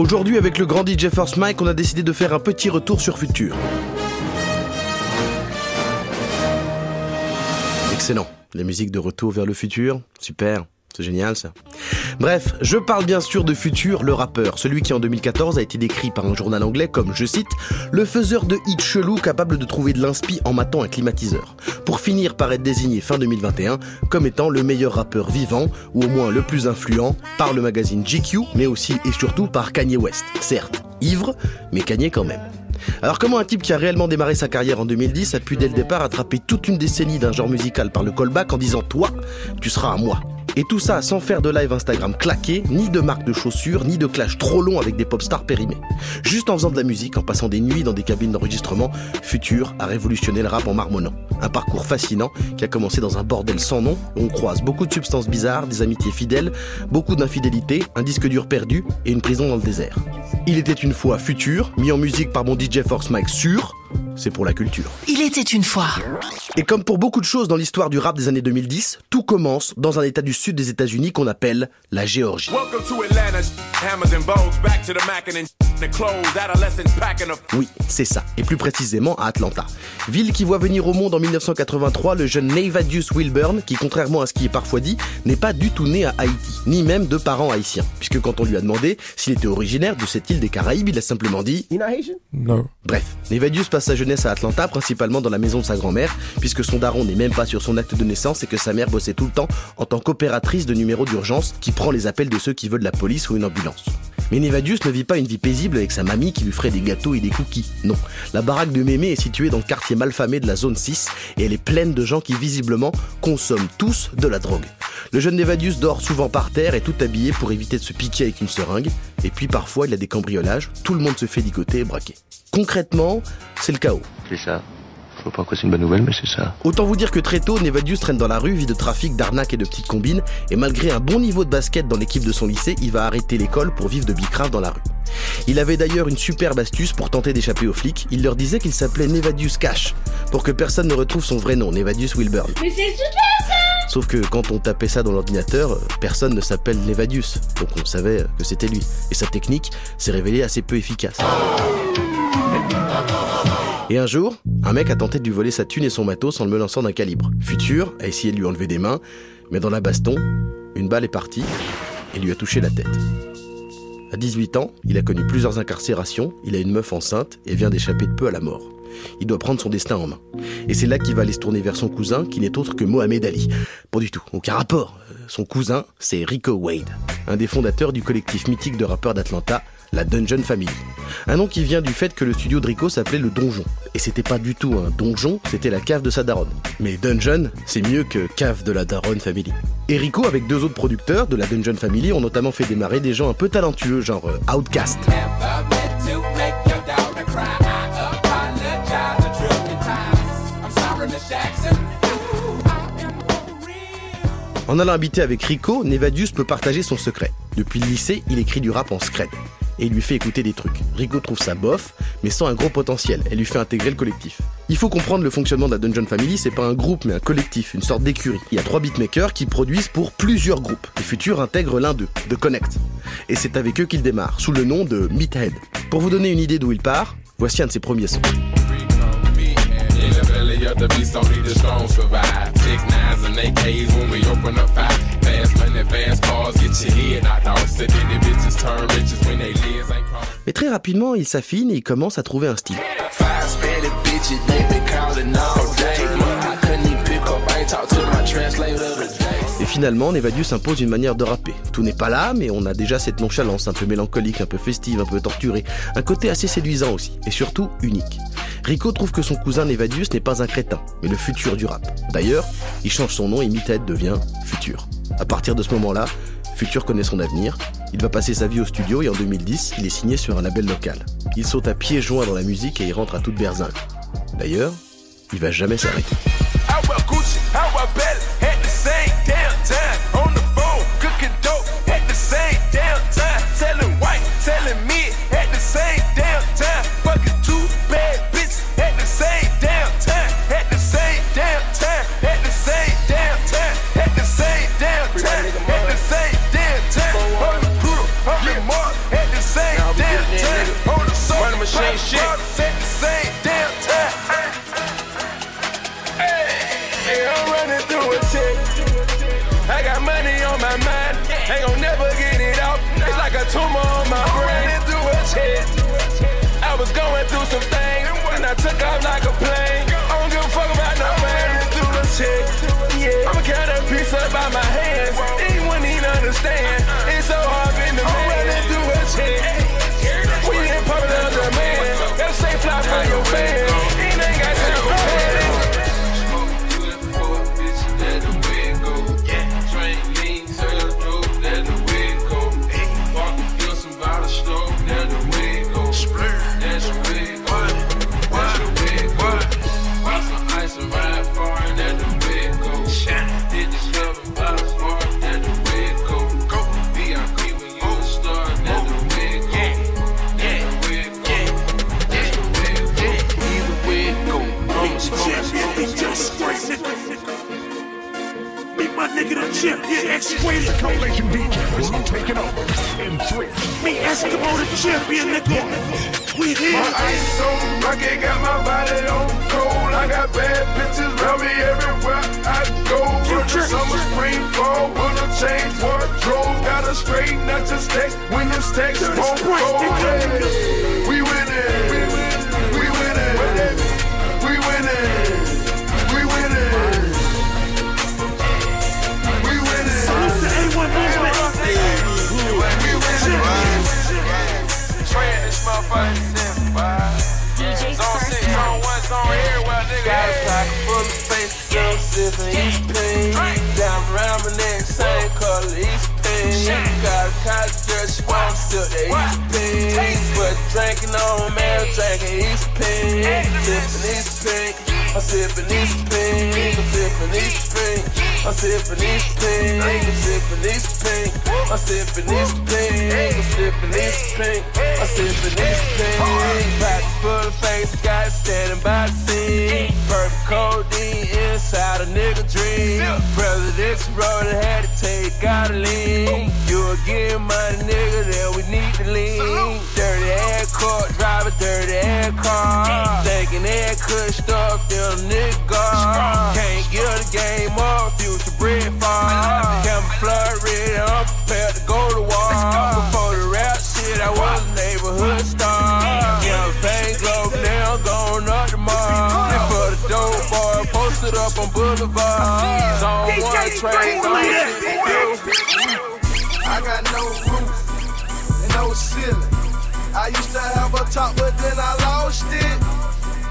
Aujourd'hui, avec le grand DJ Force Mike, on a décidé de faire un petit retour sur Futur. Excellent. Les musiques de retour vers le futur, super. C'est génial ça. Bref, je parle bien sûr de Future, le rappeur, celui qui en 2014 a été décrit par un journal anglais comme, je cite, le faiseur de hits chelou capable de trouver de l'inspi en matant un climatiseur, pour finir par être désigné fin 2021 comme étant le meilleur rappeur vivant, ou au moins le plus influent, par le magazine GQ, mais aussi et surtout par Kanye West. Certes, ivre, mais Kanye quand même. Alors comment un type qui a réellement démarré sa carrière en 2010 a pu dès le départ attraper toute une décennie d'un genre musical par le callback en disant toi, tu seras à moi et tout ça sans faire de live Instagram claqué, ni de marque de chaussures, ni de clash trop long avec des pop stars périmés. Juste en faisant de la musique, en passant des nuits dans des cabines d'enregistrement, Futur a révolutionné le rap en marmonnant. Un parcours fascinant qui a commencé dans un bordel sans nom, où on croise beaucoup de substances bizarres, des amitiés fidèles, beaucoup d'infidélité, un disque dur perdu et une prison dans le désert. Il était une fois Futur, mis en musique par mon DJ Force Mike sûr, c'est pour la culture. Il était une fois. Et comme pour beaucoup de choses dans l'histoire du rap des années 2010, tout commence dans un état du sud des États-Unis qu'on appelle la Géorgie. Oui, c'est ça, et plus précisément à Atlanta. Ville qui voit venir au monde en 1983 le jeune Nevadius Wilburn, qui contrairement à ce qui est parfois dit, n'est pas du tout né à Haïti, ni même de parents haïtiens. Puisque quand on lui a demandé s'il était originaire de cette île des Caraïbes, il a simplement dit Non. Bref, Nevadius passe sa jeunesse à Atlanta, principalement dans la maison de sa grand-mère, puisque son daron n'est même pas sur son acte de naissance et que sa mère bossait tout le temps en tant qu'opératrice de numéro d'urgence qui prend les appels de ceux qui veulent la police ou une ambulance. Mais Nevadius ne vit pas une vie paisible avec sa mamie qui lui ferait des gâteaux et des cookies. Non. La baraque de Mémé est située dans le quartier malfamé de la zone 6 et elle est pleine de gens qui visiblement consomment tous de la drogue. Le jeune Nevadius dort souvent par terre et tout habillé pour éviter de se piquer avec une seringue. Et puis parfois il a des cambriolages, tout le monde se fait ligoter et braquer. Concrètement, c'est le chaos. C'est ça. Je vois pas quoi c'est une bonne nouvelle, mais c'est ça. Autant vous dire que très tôt, Nevadius traîne dans la rue, vit de trafic, d'arnaques et de petites combines, et malgré un bon niveau de basket dans l'équipe de son lycée, il va arrêter l'école pour vivre de bicrave dans la rue. Il avait d'ailleurs une superbe astuce pour tenter d'échapper aux flics, il leur disait qu'il s'appelait Nevadius Cash, pour que personne ne retrouve son vrai nom, Nevadius Wilburn. Mais c'est super ça Sauf que quand on tapait ça dans l'ordinateur, personne ne s'appelle Nevadius, donc on savait que c'était lui. Et sa technique s'est révélée assez peu efficace. Et un jour, un mec a tenté de lui voler sa thune et son matos en le menaçant d'un calibre. Futur a essayé de lui enlever des mains, mais dans la baston, une balle est partie et lui a touché la tête. À 18 ans, il a connu plusieurs incarcérations, il a une meuf enceinte et vient d'échapper de peu à la mort. Il doit prendre son destin en main. Et c'est là qu'il va aller se tourner vers son cousin, qui n'est autre que Mohamed Ali. Pas du tout, aucun rapport. Son cousin, c'est Rico Wade, un des fondateurs du collectif mythique de rappeurs d'Atlanta, la Dungeon Family. Un nom qui vient du fait que le studio de Rico s'appelait le Donjon. Et c'était pas du tout un donjon, c'était la cave de sa daronne. Mais Dungeon, c'est mieux que cave de la daronne family. Et Rico, avec deux autres producteurs de la Dungeon Family, ont notamment fait démarrer des gens un peu talentueux, genre euh, Outcast. En allant habiter avec Rico, Nevadius peut partager son secret. Depuis le lycée, il écrit du rap en secret et il lui fait écouter des trucs. Rico trouve ça bof, mais sans un gros potentiel, et lui fait intégrer le collectif. Il faut comprendre le fonctionnement de la Dungeon Family, c'est pas un groupe mais un collectif, une sorte d'écurie. Il y a trois beatmakers qui produisent pour plusieurs groupes. Et Future intègre l'un d'eux, de Connect. Et c'est avec eux qu'il démarre, sous le nom de Meathead. Pour vous donner une idée d'où il part, voici un de ses premiers sons. Mais très rapidement, il s'affine et il commence à trouver un style. Et finalement, Nevadius impose une manière de rapper. Tout n'est pas là, mais on a déjà cette nonchalance un peu mélancolique, un peu festive, un peu torturée. Un côté assez séduisant aussi, et surtout unique. Rico trouve que son cousin Nevadius n'est pas un crétin, mais le futur du rap. D'ailleurs, il change son nom et Mited devient Futur. À partir de ce moment-là, Futur connaît son avenir. Il va passer sa vie au studio et en 2010, il est signé sur un label local. Il saute à pieds joints dans la musique et il rentre à toute berzingue. D'ailleurs, il va jamais s'arrêter. Was going through some things, and when I took off like a plane. Codeine inside a nigga dream. Presidential road I had to take out a lean. You a getting money, nigga, then we need to lean. Dirty ass court, driving dirty ass car. Thinking that could stuff them niggas. Can't get the game up, future bread farm. Camouflage red, I'm posted up on Boulevard. Zone one train, I got no roof and no ceiling. I used to have a top, but then I lost it.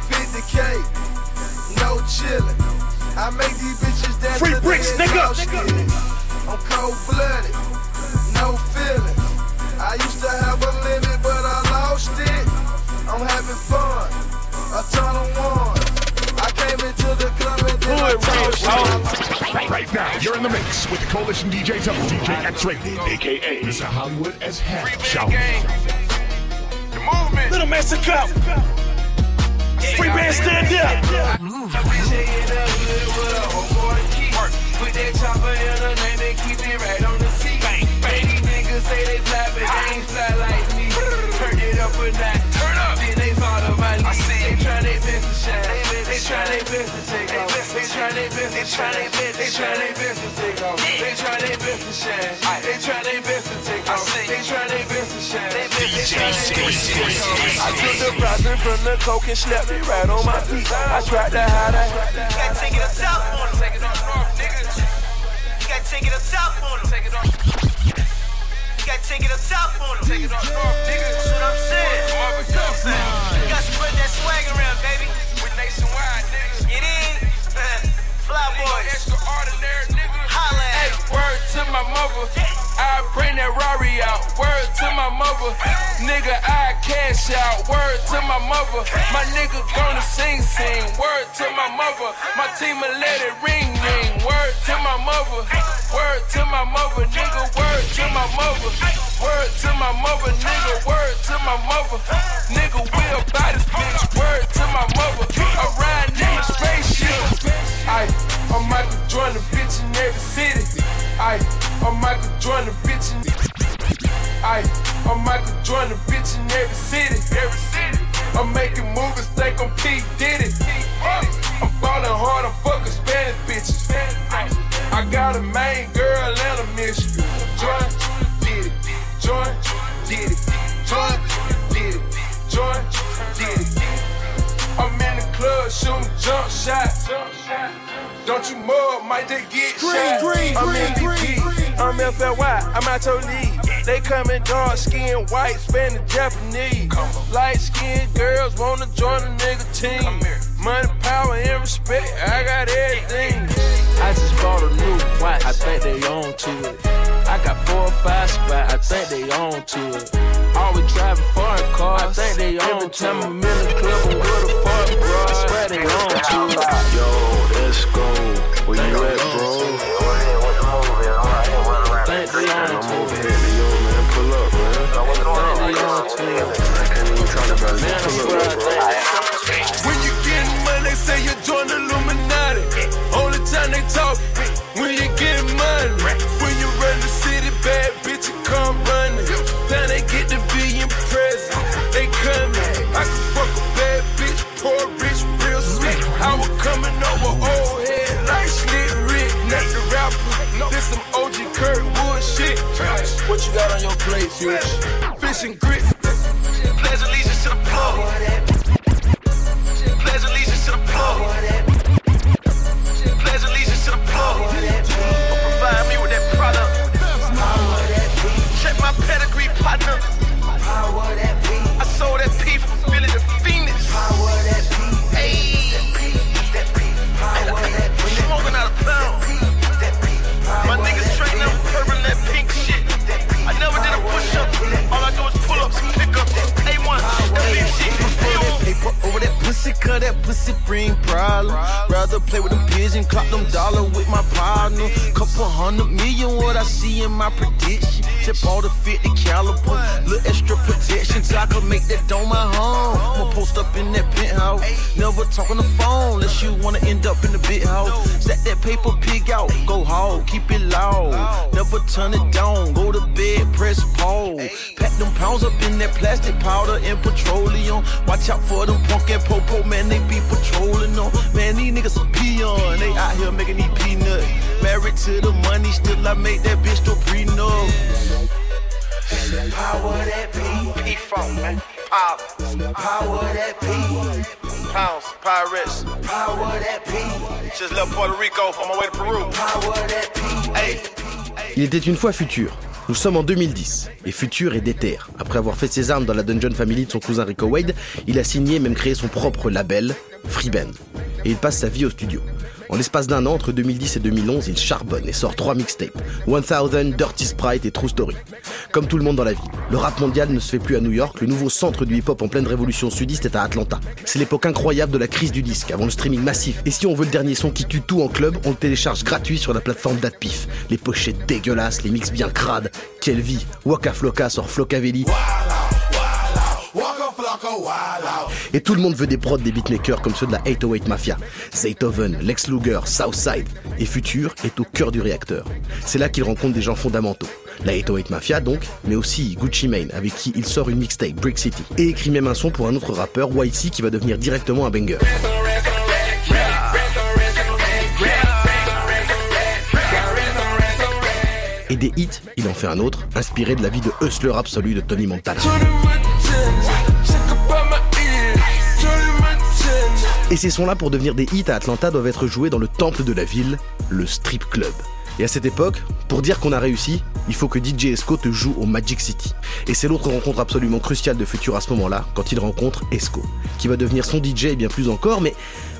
50k, no chillin'. I make these bitches dance. Free bricks, nigga. I'm cold blooded, no feelings. I used to have a limit, but I lost it. I'm having fun, a ton of one. Club and then Right, right now, you're in the mix with the Coalition DJs of DJ X-Rated, aka Mr. Hollywood as Heck. Shout. The movement. Little Mexico. Free band stand up. Put that chopper in her name and keep it right on the seat. Bang, bang. These niggas say they fly, but they ain't fly like me. Turn it up a notch. Turn my lead. I see they try their best to shine. They try their best to take off. They try their best to shine. They try their best to take off. They try their best to shine. They try their best to take off. They try their best to shine. I took the process from the coke and slapped it right on my feet. I tried to hide it. You gotta take it up top on him. Take it up north, nigga. You gotta take it up top on him. Gotta take it up top on him. Take it up north, nigga. That's what I'm saying. You gotta spread that swag around, baby. Nationwide, niggas. Get in. Fly boys. Extraordinary nigga. Holla Hey, word to my mother. I bring that Rari out. Word to my mother. Nigga, I cash out. Word to my mother. My nigga gonna sing, sing. Word to my mother. My team will let it ring, ring. Word to my mother. Word to my mother. Nigga, word to my mother. Word to my mother. Nigga, word to my mother. Nigga, we about this bitch. Word to my mother. I ride in the spaceship. I, I'm Michael Jordan, bitch in every city. I, I'm Michael Jordan, bitch in. I, I'm Michael Jordan, bitch in every city. Every city. I'm making movies, think I'm P. Diddy. I'm ballin' hard, I'm fucking Spanish bitches. I got a main girl and a mistress. Joint did it. Joint did it. Joint did it. Joint did it. I'm in the club shooting jump shots. Don't you mug, might they get shot? I'm in the I'm FLY, I'm out your league. They come coming dark skin, white, Spanish, Japanese. Light skinned girls wanna join a nigga team. Money, power, and respect, I got everything. I just bought a new watch, I think they on to it. I got four or five spots, I think they on to it. Always driving foreign cars, I think they on Every time I'm in the club, I'm with a fuck, bro. I swear they on to it. Yo, let's go. Where you at, bro? When you getting money, they say you join the Illuminati. Only time they talk when you getting money. When you run the city, bad bitch, you come running. Then they get to be impressed. They coming. I can fuck a bad bitch, poor rich, real slick. I was coming over old head like slick Rick, not the rapper. This some OG Kurt Wood shit. What you got on your plate, Future? Power that P. Just left Puerto Rico on my way to Peru. Power that P. Hey. Il était une fois Futur. Nous sommes en 2010 et Futur est déter. Après avoir fait ses armes dans la Dungeon Family de son cousin Rico Wade, il a signé et même créé son propre label, Freeband. Et il passe sa vie au studio. En l'espace d'un an, entre 2010 et 2011, il charbonne et sort trois mixtapes 1000, Dirty Sprite et True Story. Comme tout le monde dans la vie, le rap mondial ne se fait plus à New York, le nouveau centre du hip-hop en pleine révolution sudiste est à Atlanta. C'est l'époque incroyable de la crise du disque, avant le streaming massif. Et si on veut le dernier son qui tue tout en club, on le télécharge gratuit sur la plateforme d'Adpif. Les pochettes dégueulasses, les mix bien crades. Quelle Waka Flocka sort Flocavelli. Et tout le monde veut des prods des beatmakers comme ceux de la 808 Mafia. Zaytoven, Lex Luger, Southside. Et Future est au cœur du réacteur. C'est là qu'il rencontre des gens fondamentaux. La 808 Mafia donc, mais aussi Gucci Mane avec qui il sort une mixtape, Brick City. Et écrit même un son pour un autre rappeur, YC, qui va devenir directement un banger. Et des hits, il en fait un autre, inspiré de la vie de hustler absolu de Tony Montana. Et ces sons-là, pour devenir des hits à Atlanta, doivent être joués dans le temple de la ville, le strip club. Et à cette époque, pour dire qu'on a réussi, il faut que DJ Esco te joue au Magic City. Et c'est l'autre rencontre absolument cruciale de Future à ce moment-là, quand il rencontre Esco, qui va devenir son DJ et bien plus encore, mais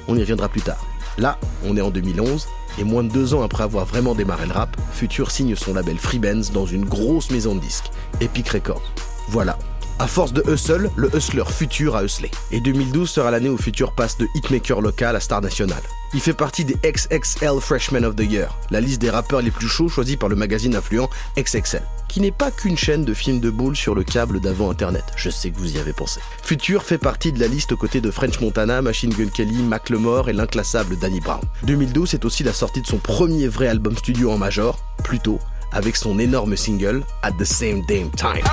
on y reviendra plus tard. Là, on est en 2011, et moins de deux ans après avoir vraiment démarré le rap, Future signe son label Freebands dans une grosse maison de disques, Epic Records. Voilà. À force de hustle, le hustler Future a hustlé. Et 2012 sera l'année où Future passe de hitmaker local à star national. Il fait partie des XXL Freshman of the Year, la liste des rappeurs les plus chauds choisis par le magazine influent XXL, qui n'est pas qu'une chaîne de films de boules sur le câble d'avant Internet. Je sais que vous y avez pensé. Future fait partie de la liste aux côtés de French Montana, Machine Gun Kelly, Macklemore et l'inclassable Danny Brown. 2012 c'est aussi la sortie de son premier vrai album studio en major, Plutôt, avec son énorme single At the Same Damn Time.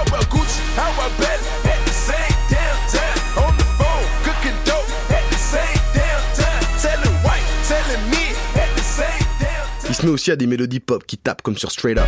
mais aussi à des mélodies pop qui tapent comme sur Straight Up.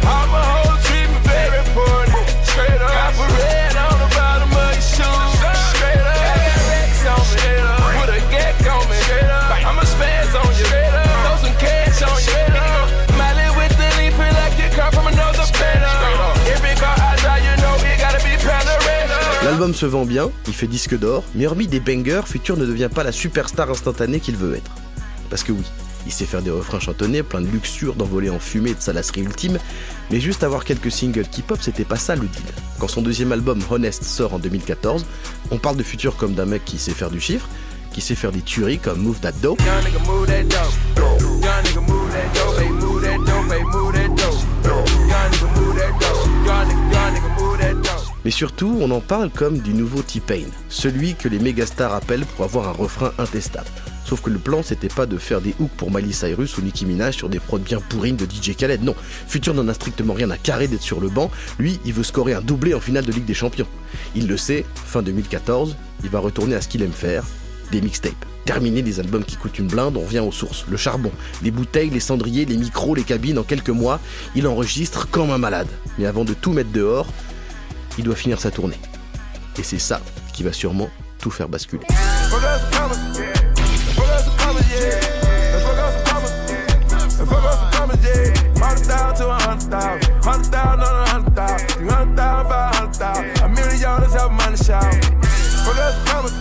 L'album se vend bien, il fait disque d'or, mais hormis des bangers, Futur ne devient pas la superstar instantanée qu'il veut être. Parce que oui, il sait faire des refrains chantonnés, plein de luxure, d'envolées en fumée et de salasserie ultime, mais juste avoir quelques singles qui pop, c'était pas ça le deal. Quand son deuxième album Honest sort en 2014, on parle de Future comme d'un mec qui sait faire du chiffre, qui sait faire des tueries comme move that dope. Mais surtout, on en parle comme du nouveau T-Pain, celui que les mégastars appellent pour avoir un refrain intestable. Sauf que le plan, c'était pas de faire des hooks pour Miley Cyrus ou Nicki Minaj sur des prods bien pourrines de DJ Khaled. Non, Future n'en a strictement rien à carrer d'être sur le banc. Lui, il veut scorer un doublé en finale de Ligue des Champions. Il le sait, fin 2014, il va retourner à ce qu'il aime faire, des mixtapes. Terminer des albums qui coûtent une blinde, on vient aux sources. Le charbon, les bouteilles, les cendriers, les micros, les cabines, en quelques mois, il enregistre comme un malade. Mais avant de tout mettre dehors, il doit finir sa tournée. Et c'est ça qui va sûrement tout faire basculer. Yeah. And fuck us some commas. And fuck us some commas, yeah. Hundred thousand to a hundred thousand. Hundred thousand on a hundred thousand. Three hundred thousand, five hundred thousand. A million dollars help money shout. Fuck us some commas.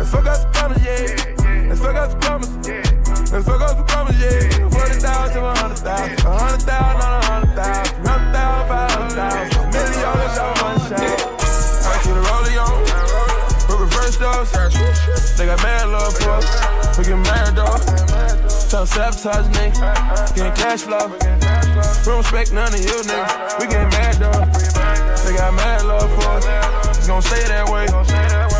And fuck us some commas, yeah. And fuck us some commas. And fuck us some commas, yeah. Forty thousand to a hundred thousand. A hundred thousand We get mad though. Tryna sabotage nigga. Getting cash flow. We don't respect none of you niggas. We get mad though. They got mad love for us. It's gonna stay that way.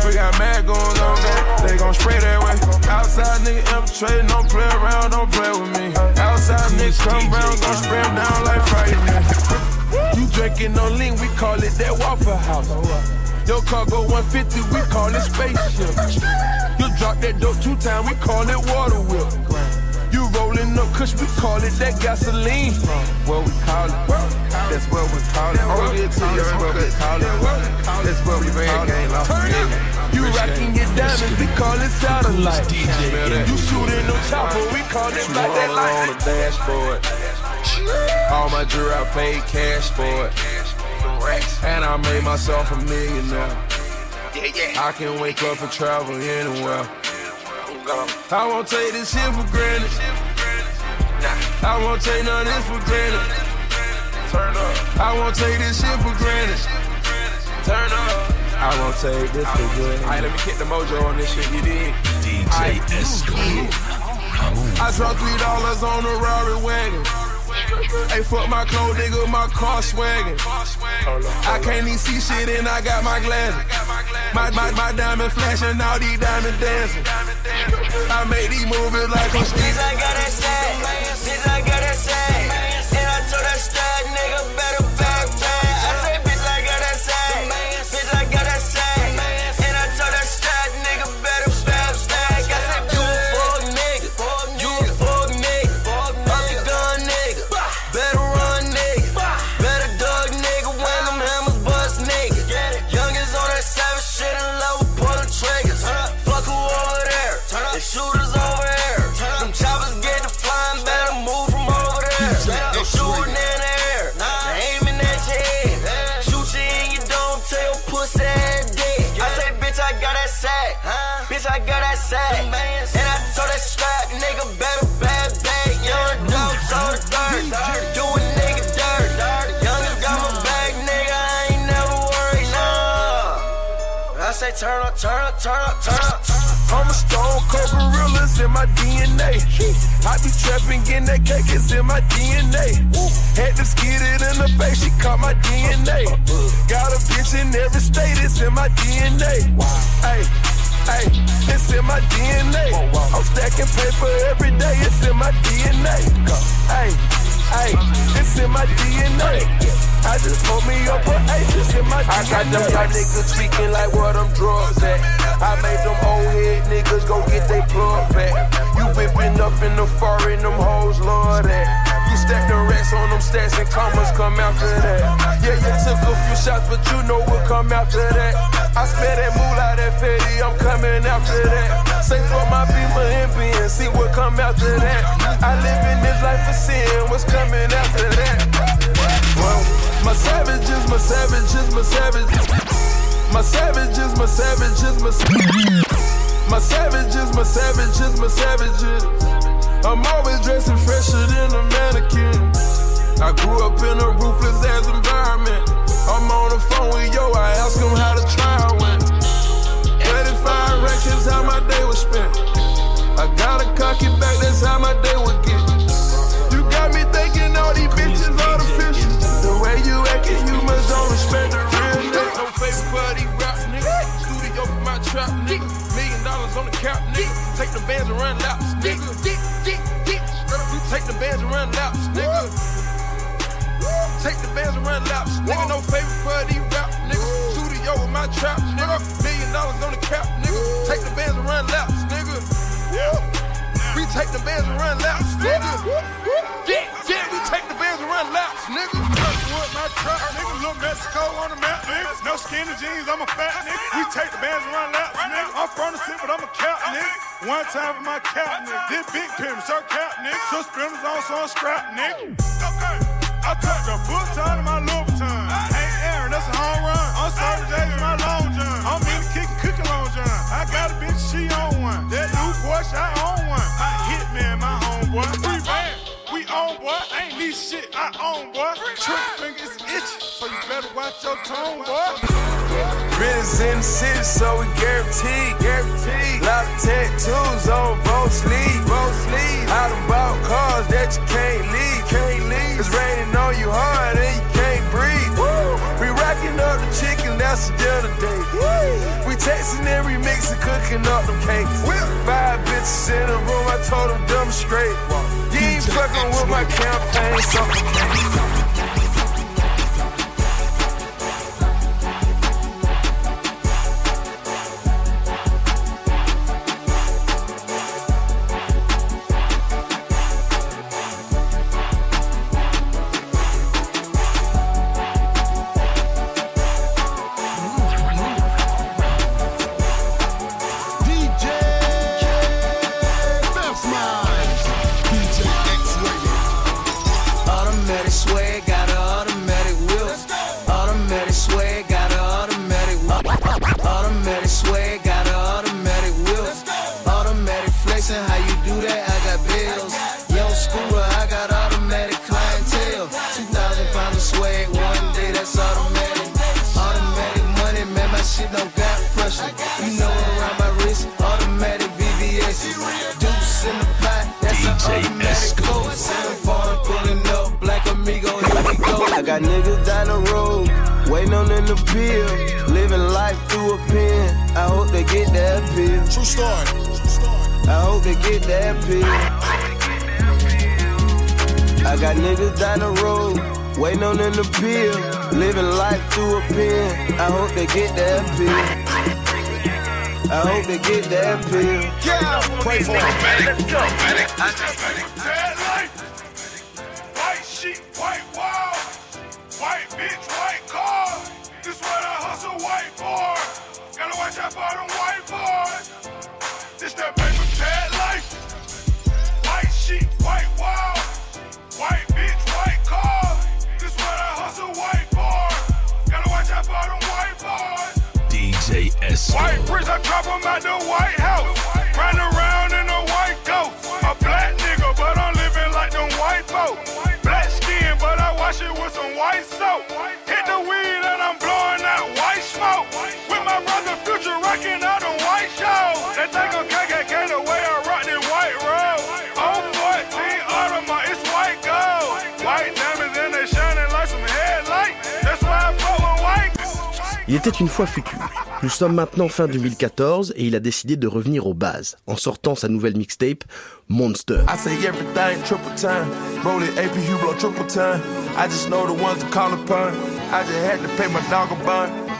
We got mad going on. They gon' spray that way. Outside nigga infiltrating. Don't play around. Don't play with me. Outside niggas come round. Gon' spray 'em down like frightening. You drinking no lean. We call it that Waffle House. Your car go 150, we call it spaceship. Drop that dope two times, we call it water whip. You rolling up kush, we call it that gasoline. What we call it? That's what we call it. Oh, yeah, that's what we call it. That's what we call it. You rocking your diamonds, we call it satellite. You shooting no chopper, we call it like that light. on the dashboard. All my jewelry, I paid cash for it. And I made myself a millionaire. I can wake up and travel anywhere. I won't take this shit for granted. Nah. I won't take none of this for granted. Turn up. I won't take this shit for granted. Turn up. I won't take this for granted. Alright, let me kick the mojo on this shit, you dig? DJ Esco. I dropped three dollars on a Rari wagon. Hey, fuck my clothes, nigga, my car swagging. I can't even see shit and I got my glasses. My, my, my diamond flashing, all these diamonds dancing. I make these movies like I'm Bitch, I got that sack. Say, turn up, turn up, turn up, turn up. I'm a stone cold gorilla, it's in my DNA. I be trapping, getting that cake, it's in my DNA. Had to skid it in the face, she caught my DNA. Got a bitch in every state, it's in my DNA. Hey, hey, it's in my DNA. I'm stacking paper every day, it's in my DNA. Hey, hey, it's in my DNA. I just pulled me up a H, it's in my. I got them young niggas speaking like where them drugs at. I made them old head niggas go get they plug back. You whipping up in the foreign, them hoes love that. You stack the racks on them stats and commas come after that. Yeah, you took a few shots, but you know what come after that. I spent that moolah, that fatty, I'm coming after that. Say for my beamer and being, see what come after that. I live in this life of sin, what's coming after that? Well, my savages, my savages, my savages. My savages, my savages, my savages. my savages, my savages, my savages. I'm always dressing fresher than a mannequin. I grew up in a ruthless ass environment. I'm on the phone with yo, I ask him how the trial went. 35 racks is how my day was spent. I got a cocky back, that's how my day would get. You got me thinking all these bitches artificial. Way you acting, you must don't respect the real nigga. No favor for these rap nigga. Studio for my trap nigga. Million dollars on the cap nigga. Take the bands and run laps nigga. Take the bands and run laps nigga. Take the bands and run laps nigga. No favor for these rap niggas. Studio with my trap nigga. Million dollars on the cap nigga. Take the bands and run laps nigga. We take the bands and run laps, nigga. Yeah, yeah, we take the bands and run laps, nigga. My truck, nigga. Little Mexico on the map, nigga. No skinny jeans, I'm a fat nigga. We take the bands and run laps, nigga. I'm from the city, but I'm a cap, nigga. One time for my cap, nigga. This big pimp, so cap, nigga. Suspenders on, so I'm scrap, nigga. Okay. I took the book time to my Louboutin. Ain't Aaron, that's a home run. I'm sorry, J's my long john. I'm in the kicking, cooking long john. I got a bitch, she on one. That new Porsche, I own one. I hit man, my. Free band, we own boy. Ain't need shit, I own boy. Trick fingers itchy, so you better watch your tone, boy. Business in the city, so we guaranteed. Guaranteed. Lot of tattoos on both sleeves. Both sleeves. Out about cars that you can't leave. Can't leave. It's raining on you hard and you can't breathe. Woo. We rocking up the chicken, that's the dinner date. Texting and cooking up them cakes. Five bitches in the room, I told them dumb straight. You ain't fucking with my campaign, something. On them to peel. Living life through a pen, I hope they get that pill. True story. I hope they get that pill. I got niggas down the road, waiting on them to peel. Living life through a pen, I hope they get that pill. I hope they get that pill. Yeah, Pray for him. Bad life. Watch out for them white boys. This that paper bad life. White sheep, white wall. White bitch, white car. This what I hustle, white boy. Gotta watch out for them white boys. DJ S. White bricks, I drop at the White House. Future rocking out them white shows. They think I'm KKK the way I rock this white road. Oh, 14 Audemars, it's white gold. White diamonds and they shining like some headlights. That's why I fuck with white. Il était une fois futur. Nous sommes maintenant fin 2014 et il a décidé de revenir aux bases en sortant sa nouvelle mixtape Monster. I say everything triple time. Roll it AP Hublot triple time. I just know the ones to call upon. I just had to pay my dog a bond.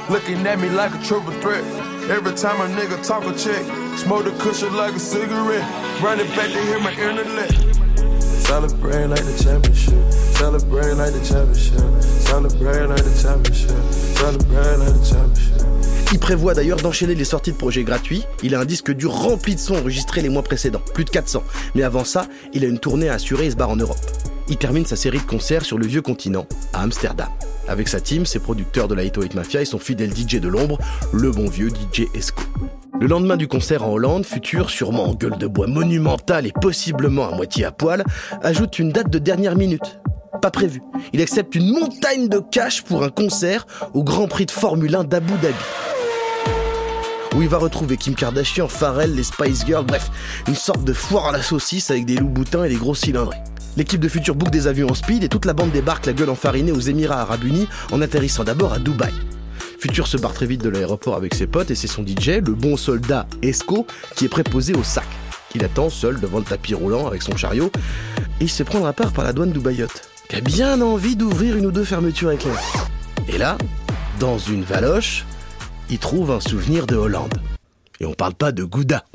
Il prévoit d'ailleurs d'enchaîner les sorties de projets gratuits. Il a un disque dur rempli de sons enregistrés les mois précédents, plus de 400. Mais avant ça, il a une tournée à assurer et se barre en Europe. Il termine sa série de concerts sur le vieux continent, à Amsterdam. Avec sa team, ses producteurs de la 808 Mafia et son fidèle DJ de l'ombre, le bon vieux DJ Esco. Le lendemain du concert en Hollande, Futur, sûrement en gueule de bois monumentale et possiblement à moitié à poil, ajoute une date de dernière minute. Pas prévu. Il accepte une montagne de cash pour un concert au Grand Prix de Formule 1 d'Abu Dhabi. Où il va retrouver Kim Kardashian, Pharrell, les Spice Girls, bref, une sorte de foire à la saucisse avec des loups boutins et des gros cylindrés. L'équipe de Futur book des avions en speed et toute la bande débarque la gueule enfarinée aux Émirats Arabes Unis en atterrissant d'abord à Dubaï. Futur se barre très vite de l'aéroport avec ses potes et c'est son DJ, le bon soldat Esco, qui est préposé au sac. Il attend seul devant le tapis roulant avec son chariot et il se prendra part par la douane dubaïote, qui a bien envie d'ouvrir une ou deux fermetures éclairs. Et là, dans une valoche, il trouve un souvenir de Hollande. Et on parle pas de Gouda.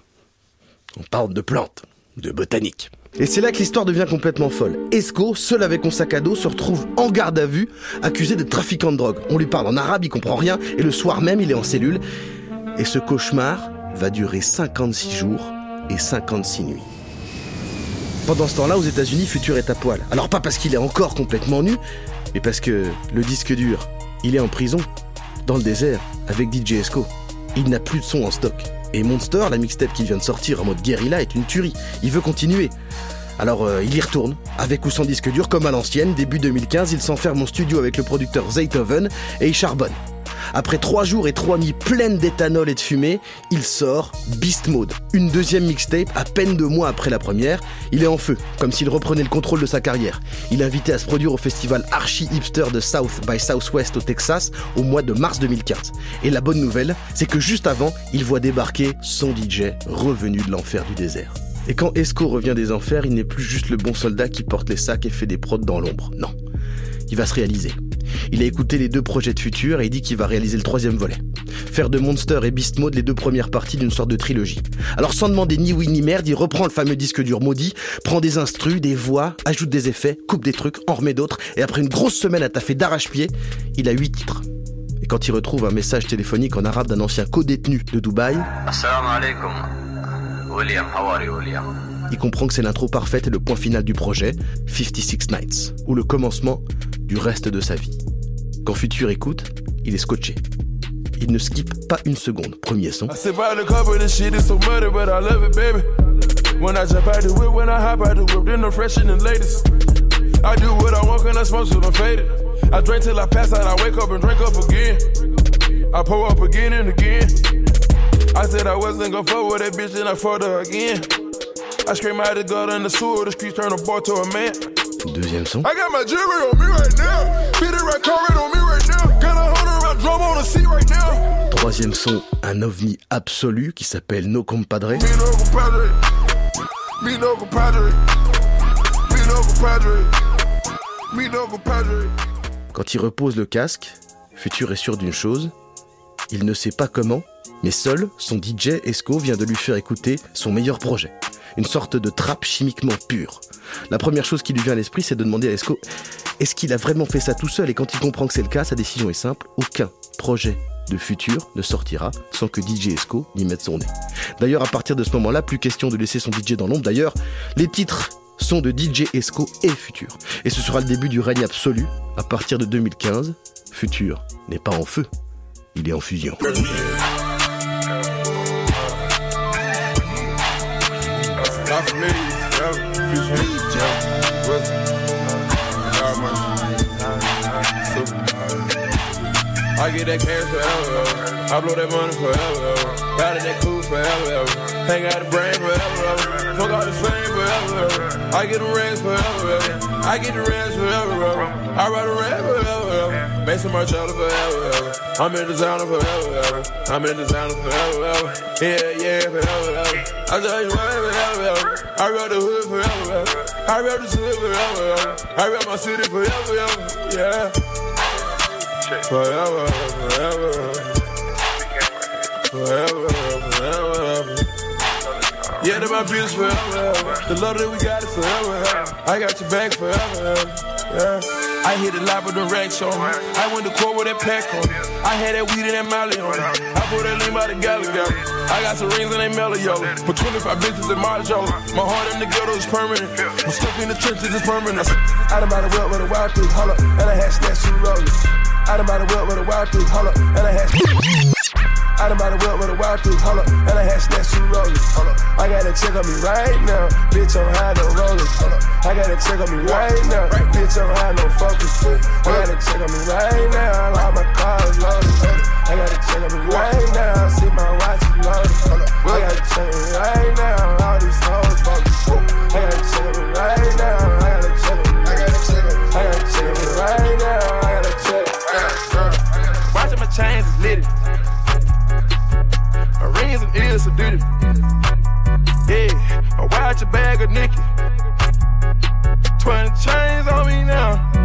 On parle de plantes, de botanique. Et c'est là que l'histoire devient complètement folle. Esco, seul avec son sac à dos, se retrouve en garde à vue, accusé de trafiquant de drogue. On lui parle en arabe, il comprend rien, et le soir même, il est en cellule. Et ce cauchemar va durer 56 jours et 56 nuits. Pendant ce temps-là, aux États-Unis, Futur est à poil. Alors pas parce qu'il est encore complètement nu, mais parce que le disque dur, il est en prison, dans le désert, avec DJ Esco. Il n'a plus de son en stock. Et Monster, la mixtape qui vient de sortir en mode guérilla, est une tuerie. Il veut continuer. Alors euh, il y retourne, avec ou sans disque dur, comme à l'ancienne. Début 2015, il s'enferme en studio avec le producteur Zaytoven et il charbonne. Après trois jours et trois nuits pleines d'éthanol et de fumée, il sort Beast Mode, une deuxième mixtape à peine deux mois après la première. Il est en feu, comme s'il reprenait le contrôle de sa carrière. Il est invité à se produire au festival Archie Hipster de South by Southwest au Texas au mois de mars 2015. Et la bonne nouvelle, c'est que juste avant, il voit débarquer son DJ revenu de l'enfer du désert. Et quand Esco revient des enfers, il n'est plus juste le bon soldat qui porte les sacs et fait des prods dans l'ombre. Non. Il va se réaliser. Il a écouté les deux projets de futur et il dit qu'il va réaliser le troisième volet. Faire de Monster et Beast Mode les deux premières parties d'une sorte de trilogie. Alors sans demander ni oui ni merde, il reprend le fameux disque dur maudit, prend des instrus, des voix, ajoute des effets, coupe des trucs, en remet d'autres, et après une grosse semaine à taffer d'arrache-pied, il a huit titres. Et quand il retrouve un message téléphonique en arabe d'un ancien co-détenu de Dubaï, Assalamu alaikum. William, how are you? Il comprend que c'est l'intro parfaite et le point final du projet, 56 Nights, ou le commencement du reste de sa vie. Quand Futur écoute, il est scotché. Il ne skippe pas une seconde. Premier son. I do what I want, I drink till I pass out, I wake up and drink up again. I pour up again and again. I said I wasn't gonna fuck with that bitch, and I fucked her again. I scream out the in the sewer, the streets turn a boy to a man. Deuxième son. I got my jewelry on me right now. Fitted right carpet on me right now. Got a hundred round drum on the seat right now. Troisième son, un ovni absolu qui s'appelle No Compadre. Me no compadre. Me no compadre. Me no compadre. Me no compadre. Quand il repose le casque, Futur est sûr d'une chose, il ne sait pas comment, mais seul, son DJ Esco vient de lui faire écouter son meilleur projet. Une sorte de trappe chimiquement pure. La première chose qui lui vient à l'esprit, c'est de demander à Esco est-ce qu'il a vraiment fait ça tout seul? Et quand il comprend que c'est le cas, sa décision est simple aucun projet de futur ne sortira sans que DJ Esco n'y mette son nez. D'ailleurs, à partir de ce moment-là, plus question de laisser son DJ dans l'ombre. D'ailleurs, les titres sont de DJ Esco et Futur. Et ce sera le début du règne absolu. À partir de 2015, Futur n'est pas en feu, il est en fusion. I get that cash forever, I blow that money forever, Ride in that coupe forever, Hang out the brain forever, Fuck all the fame forever, I get the rings forever, I get the rings forever, I ride a rag forever, Make some of forever, I'm in designer forever, I'm in designer forever, Yeah, yeah, forever, I you what, forever, I ride the hood forever, I ride the city forever, I ride my city forever, yeah. Forever, forever, forever, forever. Yeah, they're my bitch forever. The love that we got is forever. I got your back forever. Yeah. I hit the lot with the racks on me. I went to court with that pack on. I had that weed and that molly on. I put that lean by the galley. I got some rings and they mellow yellow. Put 25 bitches in my jaw. My heart in the ghetto is permanent. I'm stuck in the trenches, it's permanent. I done by the well with a wild through, holla, and I had snatched two rollers. I done by the well with a wild through, holla, and I had. I done by the well with a wild through, holla, and I had snatched two rollers. I got a check on me right now, bitch, I'm high, no rollers. I got a check on me right now, bitch, I'm high, no focus. I got a check on me right now, all my cars loaded. I got a check on me right now, see my watch loaded. I got a check on me right now, all these hoes focus. I got a check on me right now, I got a check. I got a check on me. I got a check on me right now, I got a check. Watching my chains is litty. Rings and ears duty. Yeah, I watch a bag of Nicky. 20 chains on me now.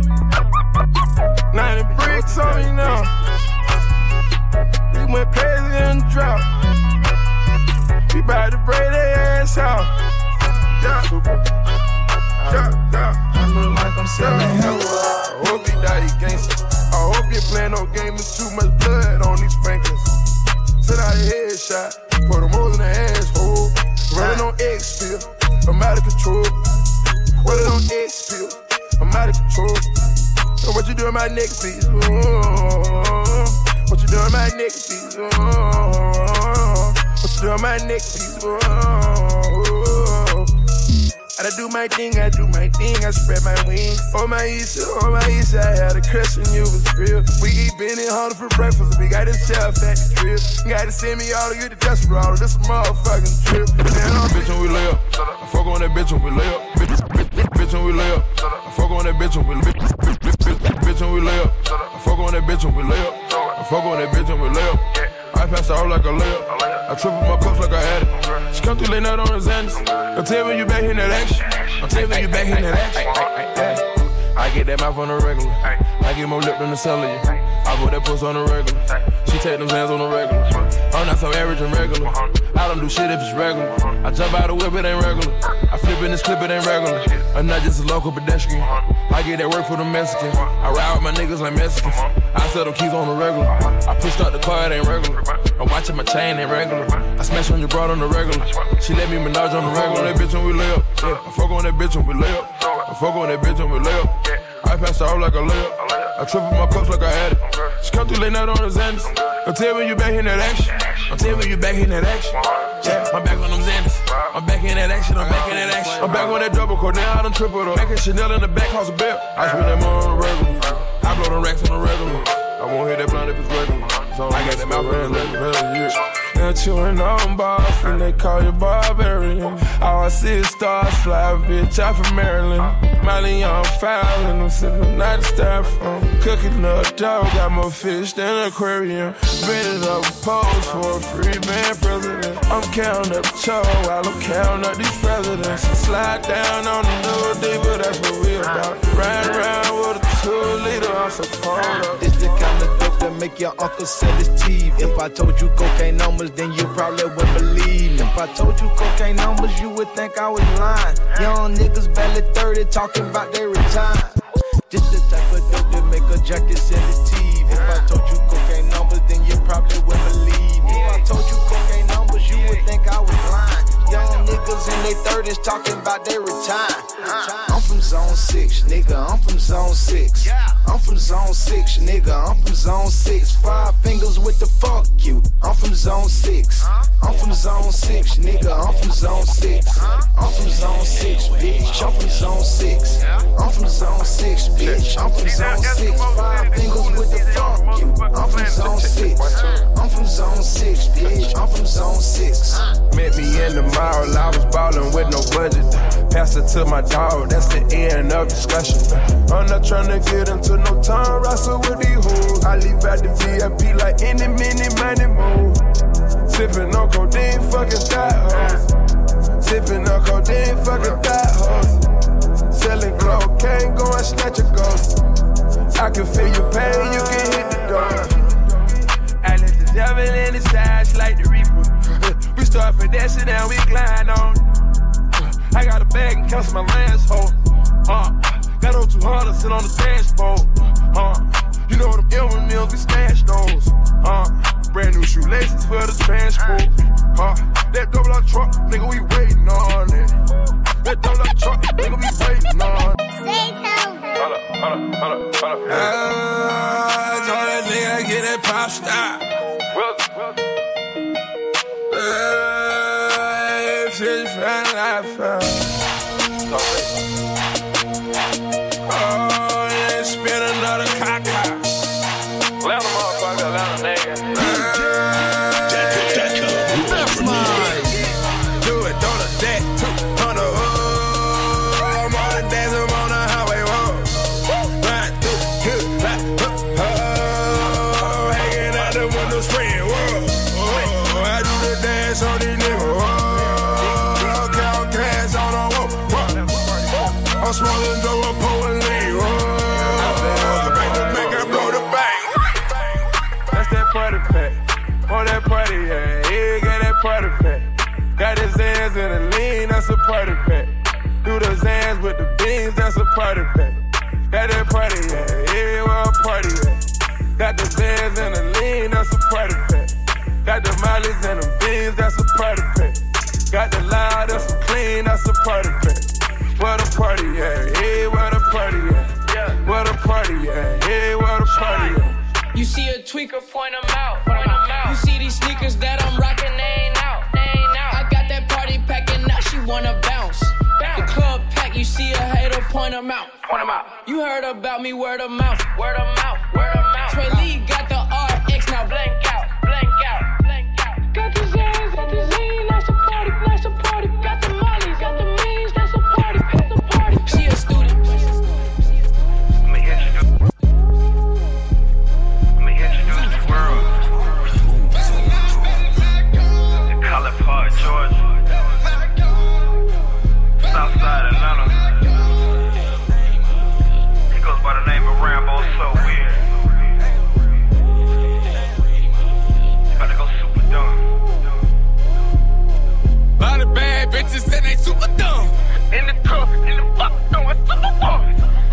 Wings. On my east, on my east, I had a crush on you was real. We eat Benny Hunter for breakfast, we got this chef at the crib. Gotta send me all to get the dust roll, this a motherfucking trip. Man, I'm bitch when we lay up. I fuck on that bitch when we lay up. Bitch, bitch, bitch when we lay up. I fuck on that bitch when we lay up. Bitch, bitch, bitch, bitch when we lay up. I fuck on that bitch when we lay up. I fuck on that bitch when we lay up. I pass out like a layup. I triple my cups like I had it. She come through late night on the Xanax. Don't tell me you back in that action. Don't tell me you back in that action. I get that mouth on the regular. I get more lip than the cellular. I put that puss on the regular. She take them hands on the regular. Uh-huh. I'm not so average and regular. Uh-huh. I don't do shit if it's regular. Uh-huh. I jump out the whip, it ain't regular. I flip in this clip, it ain't regular. I'm not just a local pedestrian. I get that work for the Mexicans. I ride with my niggas like Mexicans. I sell them keys on the regular. I push out the car, it ain't regular. I'm watching my chain, ain't regular. I smash on your broad on the regular. She let me menage on the regular. That bitch when we lay up. Yeah, I fuck on that bitch when we lay up. I fuck on that bitch when we lay up. I pass her out like a layup. I triple my cups like I had it. She come through late night on the Xanax. Don't tell me you back in that action. Don't tell me you back in that action. Yeah, I'm back on them Xanax. I'm back in that action. I'm back in that action. I'm back on that double core. Now I done triple up. Back in Chanel in the back house of belt. I spend that money on the regular. I blow them racks on the regular. I won't hit that blunt if it's regular. So I got that mouth like a year. Now chewing on bars and they call you barbarian. All I see is stars fly, bitch. I'm from Maryland. Miley on foul and I'm sipping not a styrofoam. Cooking up dough, got more fish than an aquarium. Ready to pose for a free man president. I'm counting up cho while I'm counting up these presidents. Slide down on the new deeper, that's what we about. Ride around with a two liter. This the kind of dope that make your uncle sell his teeth. If I told you cocaine numbers, then you probably wouldn't believe me. If I told you cocaine numbers, you would think I was lying. Young niggas barely 30 talking about they retire. This the type of dope that make a jacket sell his teeth. If I told you cocaine numbers, then you probably wouldn't believe me. If I told you cocaine numbers, you would think I was lying. Young niggas in their 30s talking about they retire. I'm from zone 6, nigga, I'm from zone 6. I'm from zone 6, nigga, I'm from zone 6. Five fingers with the fuck you. I'm from zone 6. I'm from zone 6, nigga, I'm from zone 6. I'm from zone 6, bitch. I'm from zone 6. I'm from zone 6, bitch. I'm from zone 6. Five fingers with the fuck you. I'm from zone 6. I'm from zone 6, bitch. I'm from zone 6. Met me in the I was ballin' with no budget. Pass it to my dog, that's the end of discussion. I'm not tryna get into no time wrestle with these hoes. I leave out the VIP like any minute, money move. Sippin' on codeine, fucking thigh hoes. Sippin' on codeine, fucking where the party at? You see a tweaker, point 'em out. Point out. You see these sneakers that I'm rocking, they ain't out. They ain't out. I got that party pack and now she wanna bounce. The club pack, you see a hater, point point 'em out. Point 'em out. You heard about me, word of mouth. Word of mouth. Word of mouth. Trey Lee got the RX, now blank out.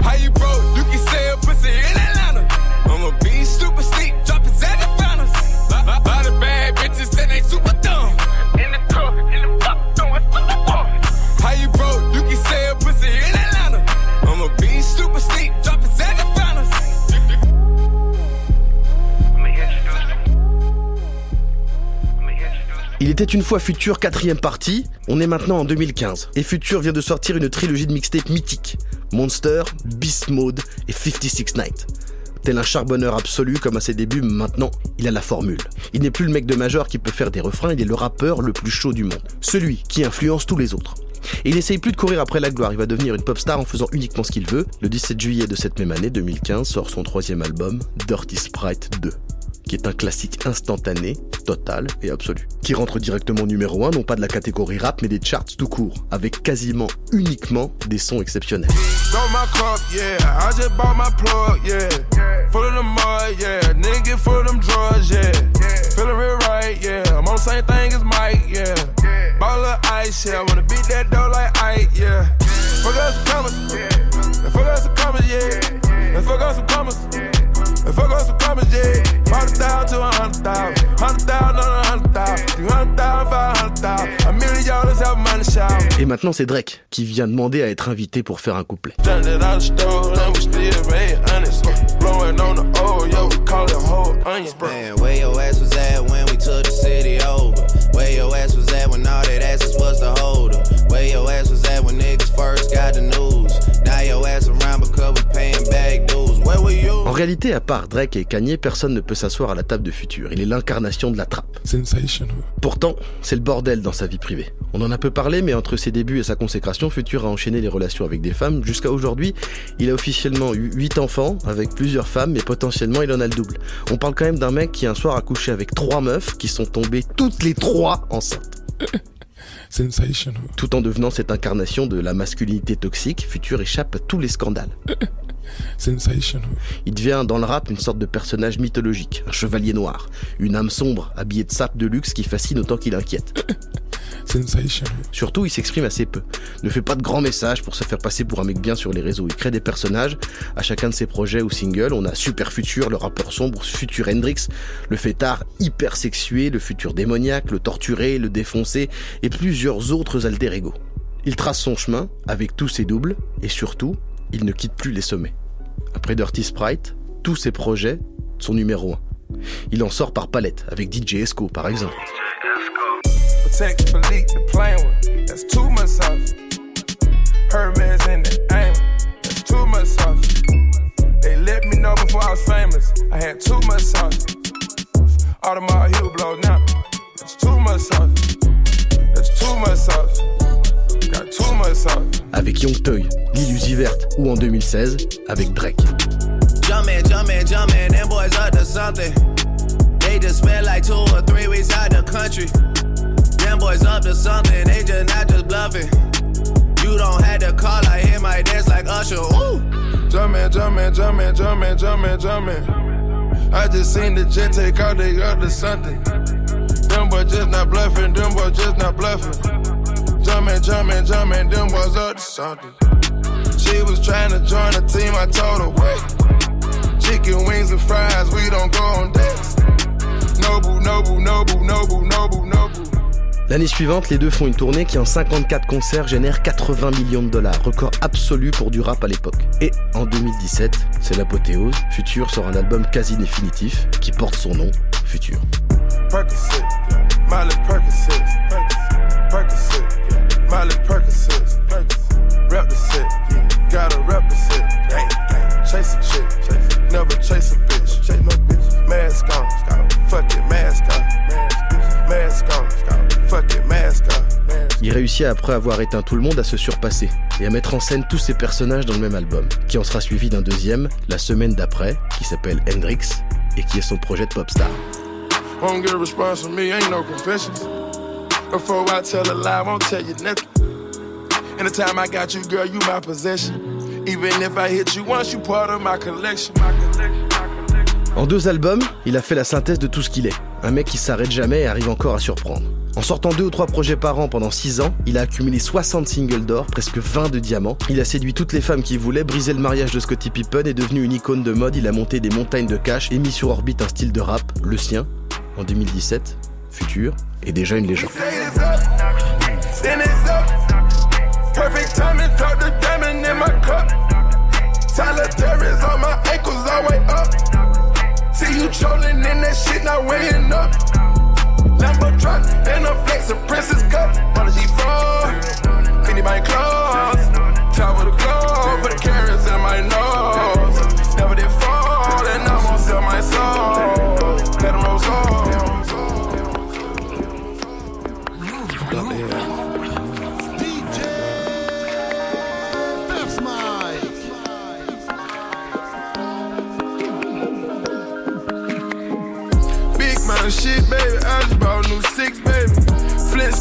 How you broke? You can sell pussy in Atlanta. I'ma be super sleep, dropping at the finals. Lot, lot of bad bitches and they super dumb. In the truck, in the fuck, throwing super boys. How you broke? You can sell pussy in Atlanta. I'ma be super sleep, dropping at the finals. Let me introduce you. Let me introduce you. Il était une fois Future, quatrième partie, on est maintenant en 2015. Et Future vient de sortir une trilogie de mixtapes mythiques. Monster, Beast Mode et 56 Night. Tel un charbonneur absolu comme à ses débuts, maintenant, il a la formule. Il n'est plus le mec de major qui peut faire des refrains, il est le rappeur le plus chaud du monde. Celui qui influence tous les autres. Et il n'essaye plus de courir après la gloire, il va devenir une pop star en faisant uniquement ce qu'il veut. Le 17 juillet de cette même année, 2015, sort son troisième album, Dirty Sprite 2 qui est un classique instantané, total et absolu, qui rentre directement numéro 1, non pas de la catégorie rap, mais des charts tout court, avec quasiment uniquement des sons exceptionnels. And fuck us some commas. And fuck us some commas, yeah. 100,000 to a 100,000. 100,000 on a 100,000. 300,000, 500,000. A million dollars have money shower. Et maintenant c'est Drake qui vient demander à être invité pour faire un couplet. Done it out the store, and we still made honest. Blowing on the old, yo, we call it whole onion. Man, where your ass was at when we took the city over? Where your ass was at when all that asses was the holder? Where your ass was at when niggas first got the news? Réalité, à part Drake et Kanye, personne ne peut s'asseoir à la table de Future. Il est l'incarnation de la trappe. Sensational. Pourtant, c'est le bordel dans sa vie privée. On en a peu parlé, mais entre ses débuts et sa consécration, Future a enchaîné les relations avec des femmes. Jusqu'à aujourd'hui, il a officiellement eu 8 enfants avec plusieurs femmes, mais potentiellement il en a le double. On parle quand même d'un mec qui un soir a couché avec trois meufs qui sont tombées toutes les trois enceintes. Sensational. Tout en devenant cette incarnation de la masculinité toxique, Future échappe à tous les scandales. Sensational. Il devient dans le rap une sorte de personnage mythologique, un chevalier noir, une âme sombre habillée de sapes de luxe qui fascine autant qu'il inquiète. Sensational. Surtout, il s'exprime assez peu. Ne fait pas de grands messages pour se faire passer pour un mec bien sur les réseaux. Il crée des personnages à chacun de ses projets ou singles. On a Super Future, le rappeur sombre, Future Hendrix, le fêtard hyper sexué, le futur démoniaque, le torturé, le défoncé et plusieurs autres alter ego. Il trace son chemin avec tous ses doubles et surtout, il ne quitte plus les sommets. Après Dirty Sprite, tous ses projets sont numéro 1. Il en sort par palette, avec DJ Esco par exemple. Automobile blow now. That's too much sauce. That's too much sauce. Avec Young Toy, Lil Uzi Vert ou en 2016 avec Drake. Jumpin', jumpin', jumpin', them boys up to something. They just spent like two or three weeks out the country. Them boys up to something, they just not just bluffing. You don't have to call, I hear my dance like Usher. Ooh. Jumpin', jumpin', jumpin', jumpin', jumpin'. I just seen the jet take out, they up to something. Them boys just not bluffing, them boys just not bluffing. Jumpin', jumpin', jumpin', them boys up to something. She was trying to join the team, I told her, wait. Chicken wings and fries, we don't go on dates. Noble, noble, noble, noble, noble, noble. L'année suivante, les deux font une tournée qui en 54 concerts génère 80 millions de dollars, record absolu pour du rap à l'époque. Et en 2017, c'est l'apothéose, Future sort un album quasi définitif qui porte son nom, Future. Percocet, Miley Percocet, Percocet, Miley Percocet, rep the set, gotta rep the set, chase a chick, never chase a bitch, chase no bitch, mask on, fuck it, mask on, mask on, fuck it, mask on. Il réussit après avoir éteint tout le monde à se surpasser et à mettre en scène tous ses personnages dans le même album, qui en sera suivi d'un deuxième la semaine d'après, qui s'appelle Hendrix et qui est son projet de pop star. Won't get a response from me, ain't no confessions. Before I tell a lie, I tell you nothing. Even if I hit you once, you part of my collection. En deux albums, il a fait la synthèse de tout ce qu'il est. Un mec qui s'arrête jamais et arrive encore à surprendre. En sortant deux ou trois projets par an pendant 6 ans, il a accumulé 60 singles d'or, presque 20 de diamants. Il a séduit toutes les femmes qu'il voulait, brisé le mariage de Scottie Pippen, est devenu une icône de mode, il a monté des montagnes de cash et mis sur orbite un style de rap, le sien, en 2017, Futur, est déjà une légende. Say it's up, then it's up. Perfect timing, drop the diamond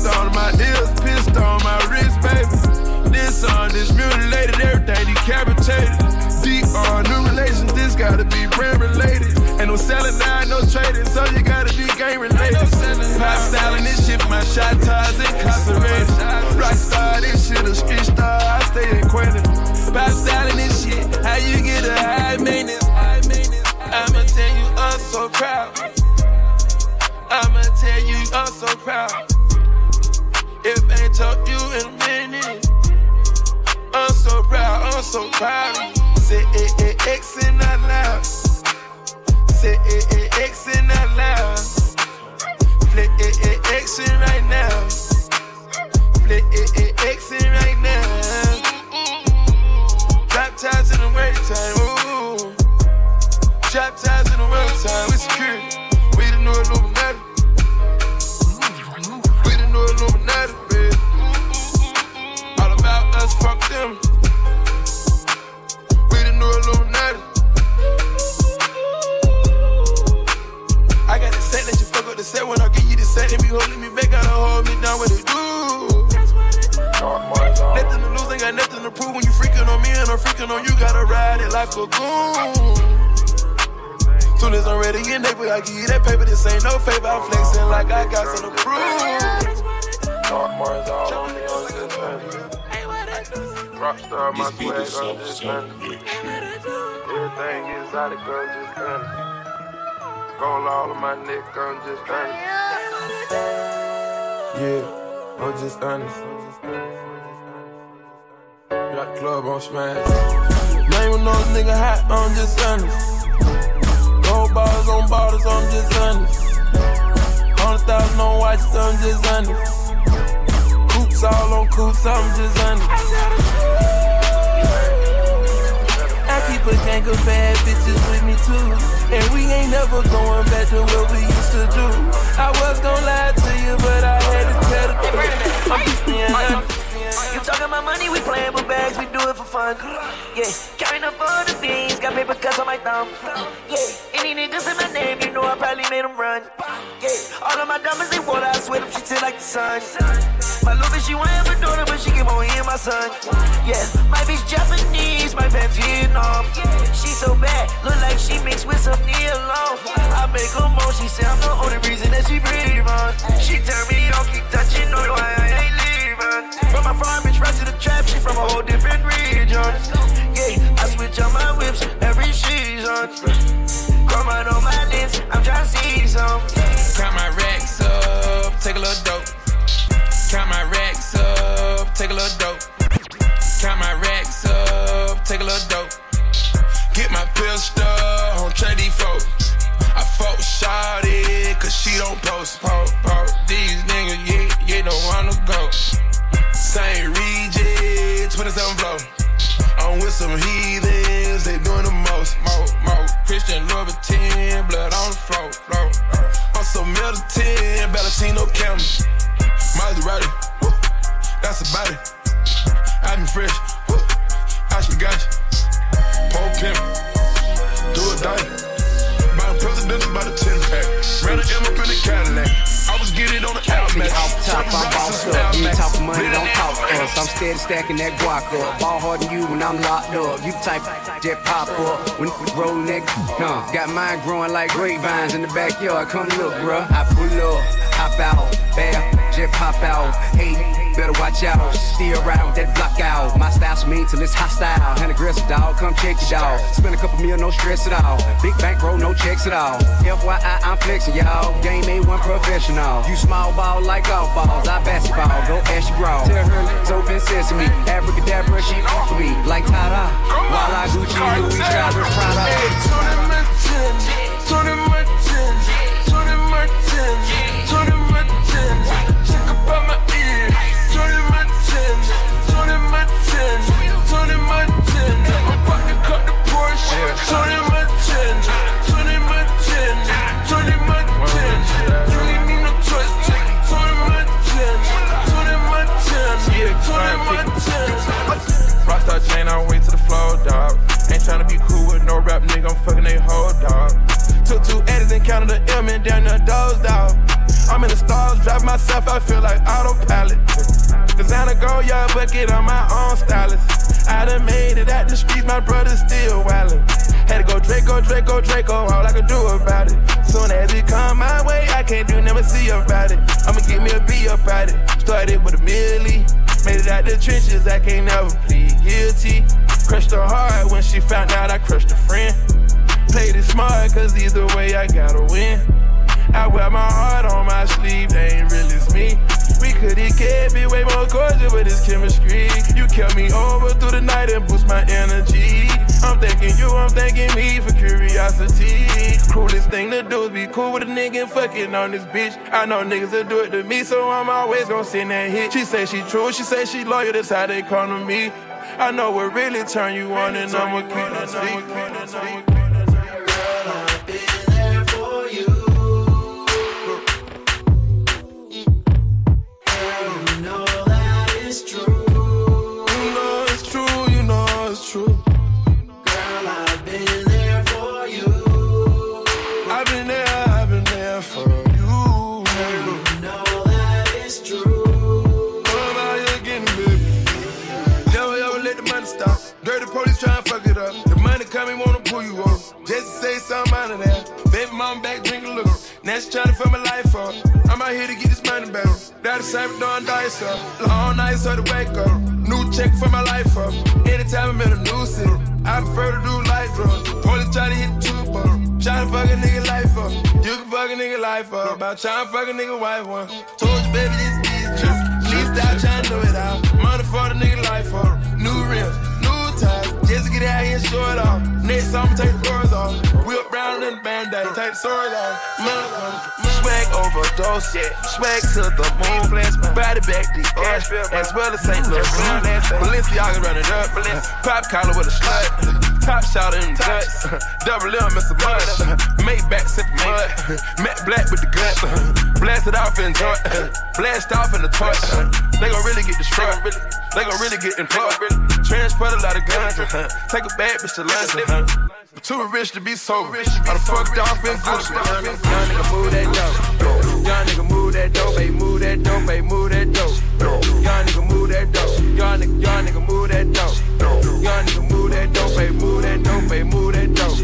on my ears, pissed on my wrist, baby. This on this mutilated, everything decapitated. Deep on new relations, this gotta be brand related. Ain't no selling now, no trading, so you gotta be game related. Pop styling this shit, my shot ties incarcerated. Rockstar, this shit a street star, I stay acquainted. Pop styling this shit, how you get a? High maintenance. I'ma tell you, I'm so proud. I'ma tell you, I'm so proud. If I ain't told you in a minute, I'm so proud, I'm so proud. Say it, X and out loud. Say it, X and out loud. It, X right now. It, X right now. Drop ties in the wait time, ooh. Drop ties in the wait time, we security. Them. We the new Illuminati. I got the set, let you fuck up the set when I give you the set. They be holding me back, gotta hold me down with it. Do. Nothing to lose, ain't got nothing to prove. When you freaking on me and I'm freaking on you, gotta ride it like a goon. Soon as I'm ready in neighbor, I give you that paper. This ain't no favor. I'm flexing like I got something to prove. Rockstar, my swag, I'm just honest. Everything exotic, I'm just honest. Gold all of my neck, I'm just honest. Yeah, I'm just honest. Got the club on smash. Name another nigga hot, I'm just honest. Gold bars on bottles, I'm just honest. Hundred thousand on watches, I'm just honest. Coops all on coops, I'm just honest. I keep a gang of bad bitches with me too. And we ain't never going back to what we used to do. I was gonna lie to you, but I had to tell the truth. I'm just being honest. You talking about money, we playing with bags, we do it for fun. Yeah, carrying up all the beans, got paper cuts on my thumb. Yeah, any niggas in my name, you know I probably made them run. Yeah, all of my diamonds, they water, I swear them shit like the sun. My little bitch, she want have a daughter, but she keep on hearing my son. Yeah, my bitch Japanese, my pants Vietnam. She so bad, look like she mixed with some Neilon. I make her moan, she say I'm the only reason that she breathe. She turn me on, keep touching, know why I ain't leaving. From my farm bitch right to the trap, she from a whole different region. Yeah, I switch on my whips every season. Come on on my list, I'm trying to see some. Count my racks up, take a little dope. Count my racks up, take a little dope. Count my racks up, take a little dope. Get my pistol on trade these folks. I fuck shawty, cause she don't post. Post, post. These niggas, yeah, yeah, don't wanna go. St. region, 27 flow. I'm with some heathens, they doing the most. Mo, mo. Christian Louboutin, blood on the floor, floor. I'm so Middleton, Valentino Camel. Maserati, woo, that's about it. I been fresh, woo, I should got you. Pole pimp, do it die. Buy a presidential by the 10 pack. Ran an M up in the Cadillac. I was getting on the Outback. Off top, bossed rocks up. You talk money, don't talk us. I'm steady stacking that guac up. Ball harder than you when I'm locked up. You type jet pop up when we roll neck. Huh. Got mine growing like grapevines in the backyard. Come look, bruh. I pull up, hop out, bam, pop out. Hey, better watch out. Ride with that block out. My style's mean till it's hostile. And aggressive dog, come check it out. Spend a couple mil, no stress at all. Big bank roll, no checks at all. FYI, I'm flexing, y'all. Game A1 professional. You small ball like golf balls. I basketball, go ask your bra. Tell her it's open sesame. Africa, Abracadabra, she off me. Like Tada. While I Gucci, Louis, Travis, Prada. Tony Rockstar chain, I wait to the floor, dog. Ain't tryna be cool with no rap nigga, I'm fucking they whole dog. Took two edits and counted the M and down the doors, dog. I'm in the stars, drive myself, I feel like autopilot. Designer go, yeah, bucket on my own stylist. I done made it out the streets, my brother still wildin'. Had to go Draco, Draco, Draco, all I could do about it. Soon as it come my way, I can't do never see about it. I'ma give me a B about it. Started with a milli. Made it out the trenches, I can't never plead guilty. Crushed her hard when she found out I crushed a friend. Played it smart, cause either way I gotta win. I wear my heart on my sleeve, they ain't real as me. We could've kept it way more cordial with this chemistry. You kept me over through the night and boost my energy. I'm thanking you, I'm thanking me for curiosity. Coolest thing to do is be cool with a nigga fucking on this bitch. I know niggas will do it to me, so I'm always gonna send that hit. She say she true, she say she loyal, that's how they come to me. I know what really turn you on and I'ma keep it secret. Dice up. Uh, long nights so to wake up. New check for my life up. Anytime I'm in a new city, I prefer to do light drugs. Police try to hit two button. Try to fuck a nigga life up. You can fuck a nigga life up. About trying to fuck a nigga wife one. Told you, baby, this Swag overdose. yeah. Swag to the moon. Body back the ass. As well as St. Louis. Balenciaga running up. Pop collar with a slut. Top shot in the guts. Double M, Mr. Mud. Make back sip mud. Matt Black with the guts. Blast it off and joint. Blast off in the toy. They gon' really get destroyed. They gon' really get employed. Transport a lot of guns. Take a bad bitch to lunch. Too rich to be sober. I done fucked off in Gucci. Young nigga move that dope. Young nigga move that dope, baby, move that dope, baby, move that dope. Young nigga move that dope. Young nigga, young nigga move that dope. Young nigga move that dope, baby, move that dope, baby, move that dope.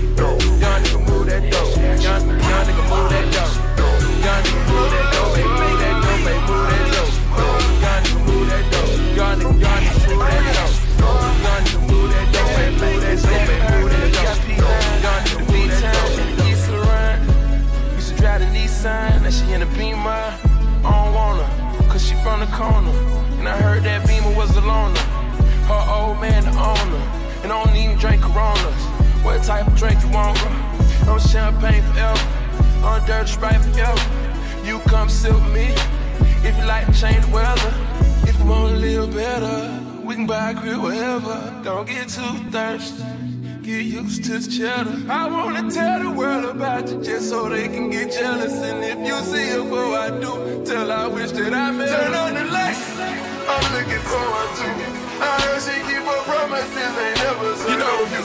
Young nigga move that dope. Young, young nigga move that dope. Young nigga move that dope, Don't get too thirsty. Get used to cheddar. I wanna tell the world about you just so they can get jealous. And if you see her before I do, tell I wish that I met Turn on the lights. I'm looking forward to. I heard she keep her promises, ain't never said you know, you.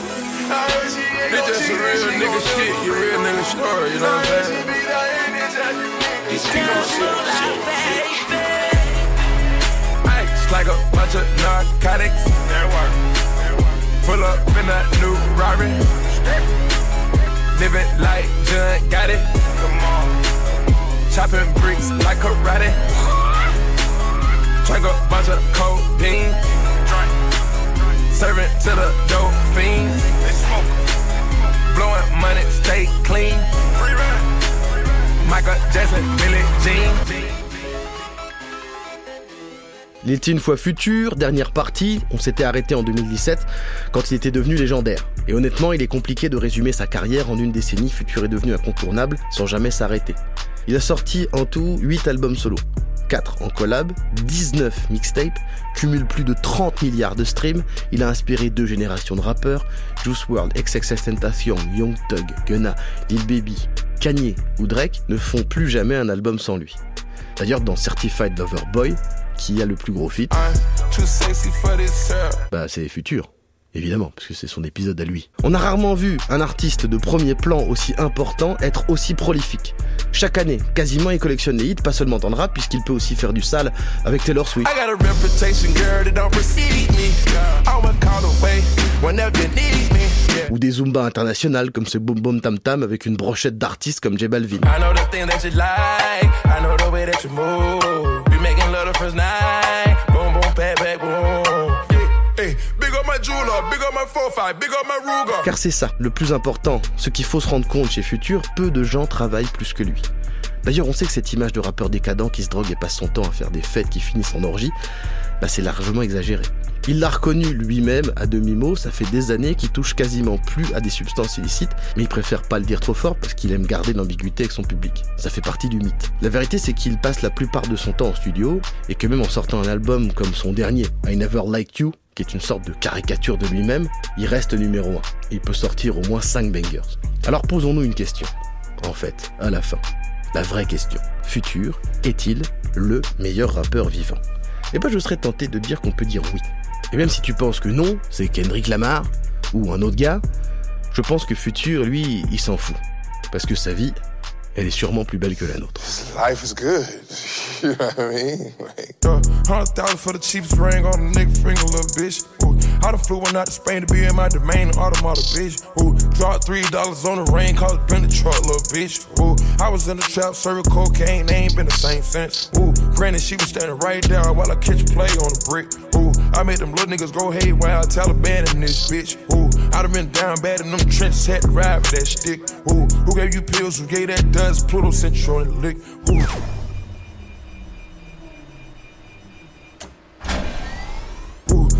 I heard she ain't It's just a real nigga shit, you real nigga story, you know what I'm saying? she be that anytime you need it. It's She gon' real shit. shoot. Ice like a bunch of narcotics. Pull up in a new Rari. Living like John got it. Come on. Chopping bricks like karate. Drink a bunch of codeine. Serving to the dope fiends. Blowing money, stay clean. Michael Jackson, Billie Jean. Il était une fois futur, dernière partie, on s'était arrêté en 2017 quand il était devenu légendaire. Et honnêtement, il est compliqué de résumer sa carrière en une décennie, Futur est devenu incontournable sans jamais s'arrêter. Il a sorti en tout 8 albums solo, 4 en collab, 19 mixtapes, cumule plus de 30 milliards de streams, il a inspiré deux générations de rappeurs, Juice WRLD, XXXTentacion, Young Thug, Gunna, Lil Baby, Kanye ou Drake ne font plus jamais un album sans lui. D'ailleurs, dans Certified Lover Boy, qui a le plus gros feat. Bah, c'est Futur. Évidemment, parce que c'est son épisode à lui. On a rarement vu un artiste de premier plan aussi important être aussi prolifique. Chaque année, quasiment, il collectionne les hits, pas seulement dans le rap, puisqu'il peut aussi faire du sale avec Taylor Swift. I got a reputation, girl, that don't precede me. I'ma call away whenever you need me. Ou des Zumba internationales comme ce Boom Boom Tam Tam avec une brochette d'artistes comme J Balvin. I know the thing that you like. I know the way that you move. We making love the first night. Boom, boom, pat, back, boom. Hey, big up my jeweler, big up my 4-5, big up my Ruger. Car c'est ça, le plus important, ce qu'il faut se rendre compte chez Futur, peu de gens travaillent plus que lui. D'ailleurs, on sait que cette image de rappeur décadent qui se drogue et passe son temps à faire des fêtes qui finissent en orgie, bah c'est largement exagéré. Il l'a reconnu lui-même à demi-mot, ça fait des années qu'il touche quasiment plus à des substances illicites, mais il préfère pas le dire trop fort parce qu'il aime garder l'ambiguïté avec son public. Ça fait partie du mythe. La vérité, c'est qu'il passe la plupart de son temps en studio, et que même en sortant un album comme son dernier, I Never Liked You, qui est une sorte de caricature de lui-même, il reste numéro 1. Il peut sortir au moins 5 bangers. Alors posons-nous une question. En fait, à la fin. La vraie question. Futur est-il le meilleur rappeur vivant? Eh ben je serais tenté de dire qu'on peut dire oui. Et même si tu penses que non, c'est Kendrick Lamar ou un autre gars, je pense que Futur, lui, il s'en fout. Parce que sa vie, elle est sûrement plus belle que la nôtre. Life is good. You know what I mean? Like, Uh, Hundred thousand for the cheapest ring on a nigga finger, little bitch. Ooh, I done flew one out to Spain to be in my domain, automata, bitch. Ooh, dropped three dollars on the ring, called it been the truck, little bitch. Ooh, I was in the trap, serving cocaine, they ain't been the same since. Ooh, Granted, she was standing right there while I catch play on the brick. Ooh, I made them little niggas go haywire, Taliban in this bitch. Ooh, I done been down bad in them trenches, had to ride with that stick. Ooh, who gave you pills? Who gave that dust? Pluto Central the lick. Ooh.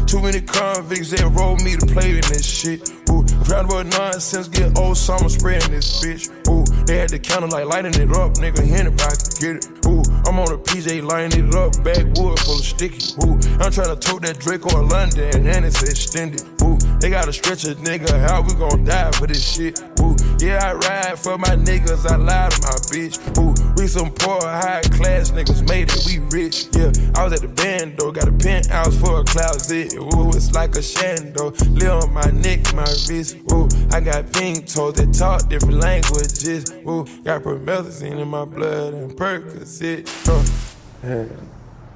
Too many convicts that enrolled me to play in this shit. Ooh, round about nonsense, get old summer spreading this bitch. Ooh, they had the counter like lighting it up, nigga. Anybody could get it. Ooh, I'm on a PJ lighting it up, backwood full of sticky. Ooh, I'm trying to tote that Draco or London, and it's extended. Ooh, they gotta stretch a nigga, how we gon' die for this shit? Ooh, yeah, I ride for my niggas, I lie to my bitch. Ooh, we some poor, high class niggas, made it, we rich. Yeah, I was at the band though, got a penthouse for a closet. Ooh, it's like a shando, live on my neck, my wrist. Ooh, I got pink toes that talk different languages. Ooh, got promethazine in my blood and Percocet. Uh. Man,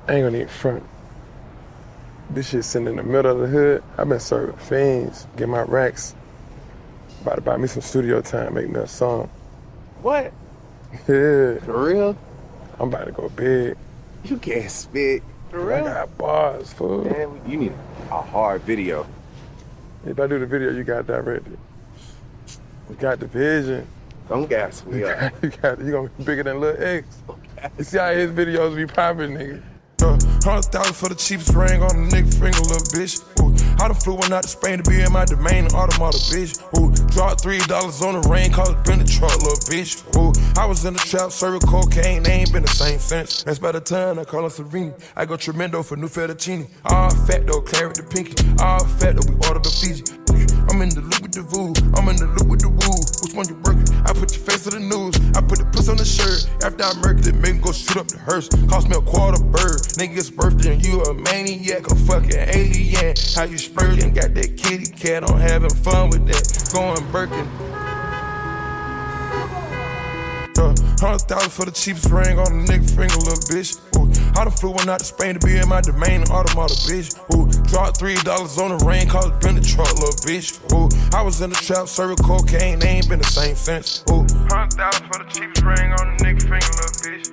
I ain't gonna even front. This shit sitting in the middle of the hood. I've been serving fiends, get my racks. About to buy me some studio time, make me a song. What? Yeah. For real? I'm about to go big. You can't spit. For I real? got bars, fool. Man, you need a hard video. If I do the video, you got directed. You got the vision. Don't gas me up. you got you gonna be bigger than Lil X. You see how his videos be popping, nigga. Uh, Hundred thousand for the cheapest ring on the nigga finger, little bitch. Ooh, I done flew one out to Spain to be in my domain, automata, bitch. Ooh, dropped three dollars on the ring, cause it been the truck, little bitch. Ooh, I was in the trap, serving cocaine, they ain't been the same since. That's by the time I call her Serene. I go tremendo for new fettuccine. All fat though, claret the pinky. All fat though, we ordered the Fiji. I'm in the loop with the voo, I'm in the loop with the woo. Which one you working? I put your face to the news. I put the puss on the shirt. After I murdered it, make go shoot up the hearse. Cost me a quarter bird. Nigga's birthday and you a maniac, a fucking alien. How you splurging? Got that kitty cat on having fun with that. Going Birkin. Uh, Hundred thousand for the cheapest ring on the nigga finger, little bitch. Ooh, I done flew one out to Spain to be in my domain, automata, bitch. Ooh, dropped three dollars on the ring, cause it been the truck, little bitch. Ooh, I was in the trap, serving cocaine, they ain't been the same since. Ooh, hundred thousand for the cheapest ring on the nigga finger, little bitch.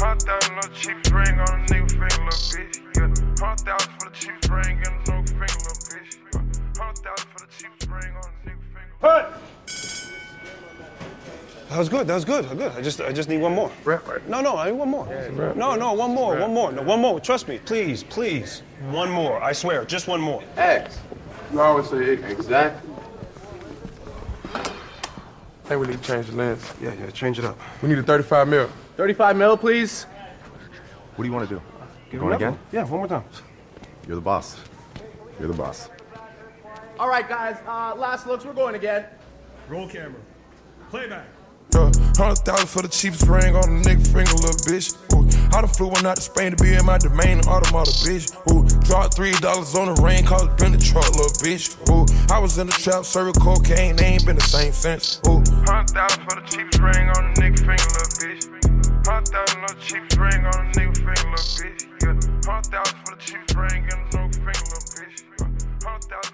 Hundred thousand for the cheapest ring on the nigga finger, little bitch. Yeah, hundred thousand for the cheapest ring on the nigga finger, little bitch. Hundred thousand for the cheapest ring on the nigga finger. Put. That was good. That was good. Good. I just, I just need one more. Rap right. No, no, I need one more. No, no, one more, one more, no, one more. Trust me, please, please, one more. I swear, just one more. X. You always say X. Exactly. I think we need to change the lens. Yeah, yeah, change it up. We need a 35 mil. 35 mil, please. What do you want to do? Give Going it up. again? Yeah, one more time. You're the boss. You're the boss. All right, guys. Uh, last looks. We're going again. Roll camera. Playback. Yeah, hundred thousand for the cheapest ring on a nigga finger, little bitch. Ooh, I done flew one out to Spain to be in my domain, automata, bitch. Ooh, dropped three dollars on the ring, called it been truck, little bitch. Ooh, I was in the trap, serving cocaine, they ain't been the same since. Ooh, hundred thousand for the cheapest ring on a nigga finger, little bitch. Hundred thousand no cheapest ring on a nigga finger, little bitch. Yeah, hundred thousand for the cheapest ring on a nigga finger, little bitch. Hundred thousand.